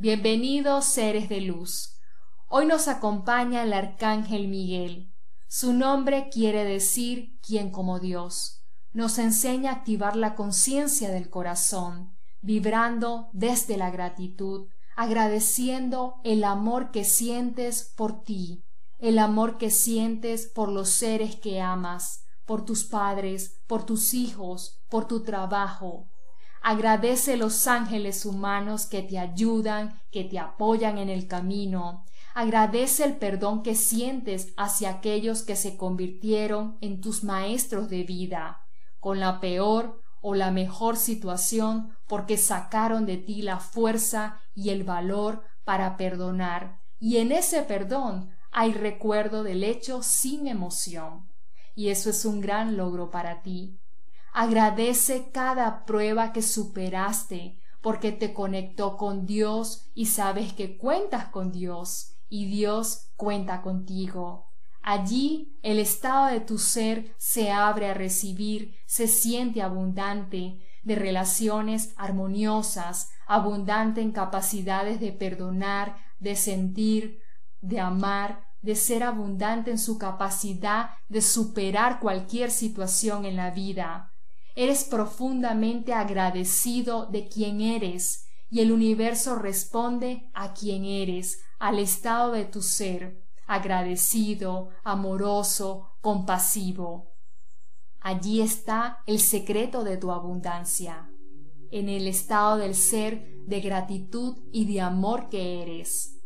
Bienvenidos seres de luz. Hoy nos acompaña el arcángel Miguel. Su nombre quiere decir quien como Dios. Nos enseña a activar la conciencia del corazón, vibrando desde la gratitud, agradeciendo el amor que sientes por ti, el amor que sientes por los seres que amas, por tus padres, por tus hijos, por tu trabajo, Agradece los ángeles humanos que te ayudan, que te apoyan en el camino. Agradece el perdón que sientes hacia aquellos que se convirtieron en tus maestros de vida, con la peor o la mejor situación porque sacaron de ti la fuerza y el valor para perdonar. Y en ese perdón hay recuerdo del hecho sin emoción. Y eso es un gran logro para ti. Agradece cada prueba que superaste porque te conectó con Dios y sabes que cuentas con Dios y Dios cuenta contigo. Allí el estado de tu ser se abre a recibir, se siente abundante de relaciones armoniosas, abundante en capacidades de perdonar, de sentir, de amar, de ser abundante en su capacidad de superar cualquier situación en la vida. Eres profundamente agradecido de quien eres y el universo responde a quien eres, al estado de tu ser, agradecido, amoroso, compasivo. Allí está el secreto de tu abundancia, en el estado del ser de gratitud y de amor que eres.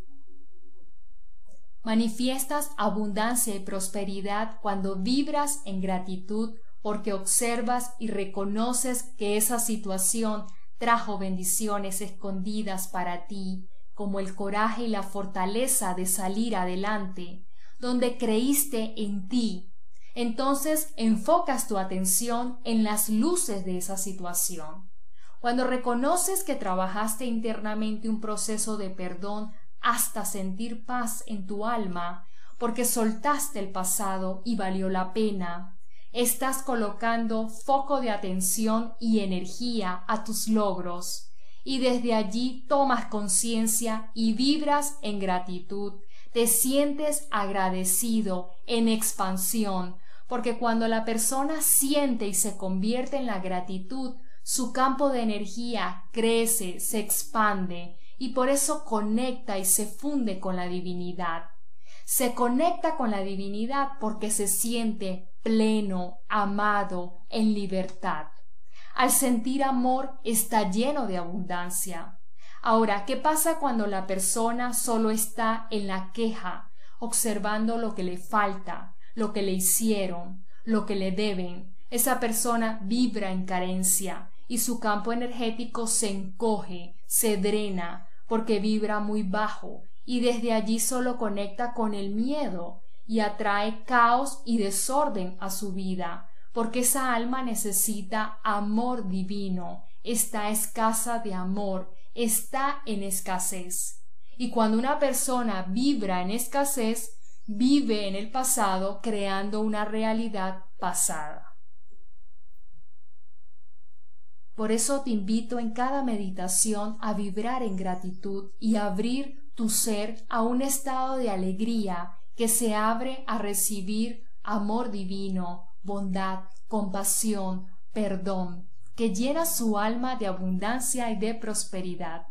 Manifiestas abundancia y prosperidad cuando vibras en gratitud porque observas y reconoces que esa situación trajo bendiciones escondidas para ti, como el coraje y la fortaleza de salir adelante, donde creíste en ti. Entonces enfocas tu atención en las luces de esa situación. Cuando reconoces que trabajaste internamente un proceso de perdón hasta sentir paz en tu alma, porque soltaste el pasado y valió la pena, estás colocando foco de atención y energía a tus logros y desde allí tomas conciencia y vibras en gratitud, te sientes agradecido, en expansión, porque cuando la persona siente y se convierte en la gratitud, su campo de energía crece, se expande y por eso conecta y se funde con la divinidad. Se conecta con la divinidad porque se siente pleno, amado, en libertad. Al sentir amor está lleno de abundancia. Ahora, ¿qué pasa cuando la persona solo está en la queja, observando lo que le falta, lo que le hicieron, lo que le deben? Esa persona vibra en carencia y su campo energético se encoge, se drena, porque vibra muy bajo y desde allí solo conecta con el miedo, y atrae caos y desorden a su vida, porque esa alma necesita amor divino, está escasa de amor, está en escasez. Y cuando una persona vibra en escasez, vive en el pasado creando una realidad pasada. Por eso te invito en cada meditación a vibrar en gratitud y abrir tu ser a un estado de alegría que se abre a recibir amor divino, bondad, compasión, perdón, que llena su alma de abundancia y de prosperidad.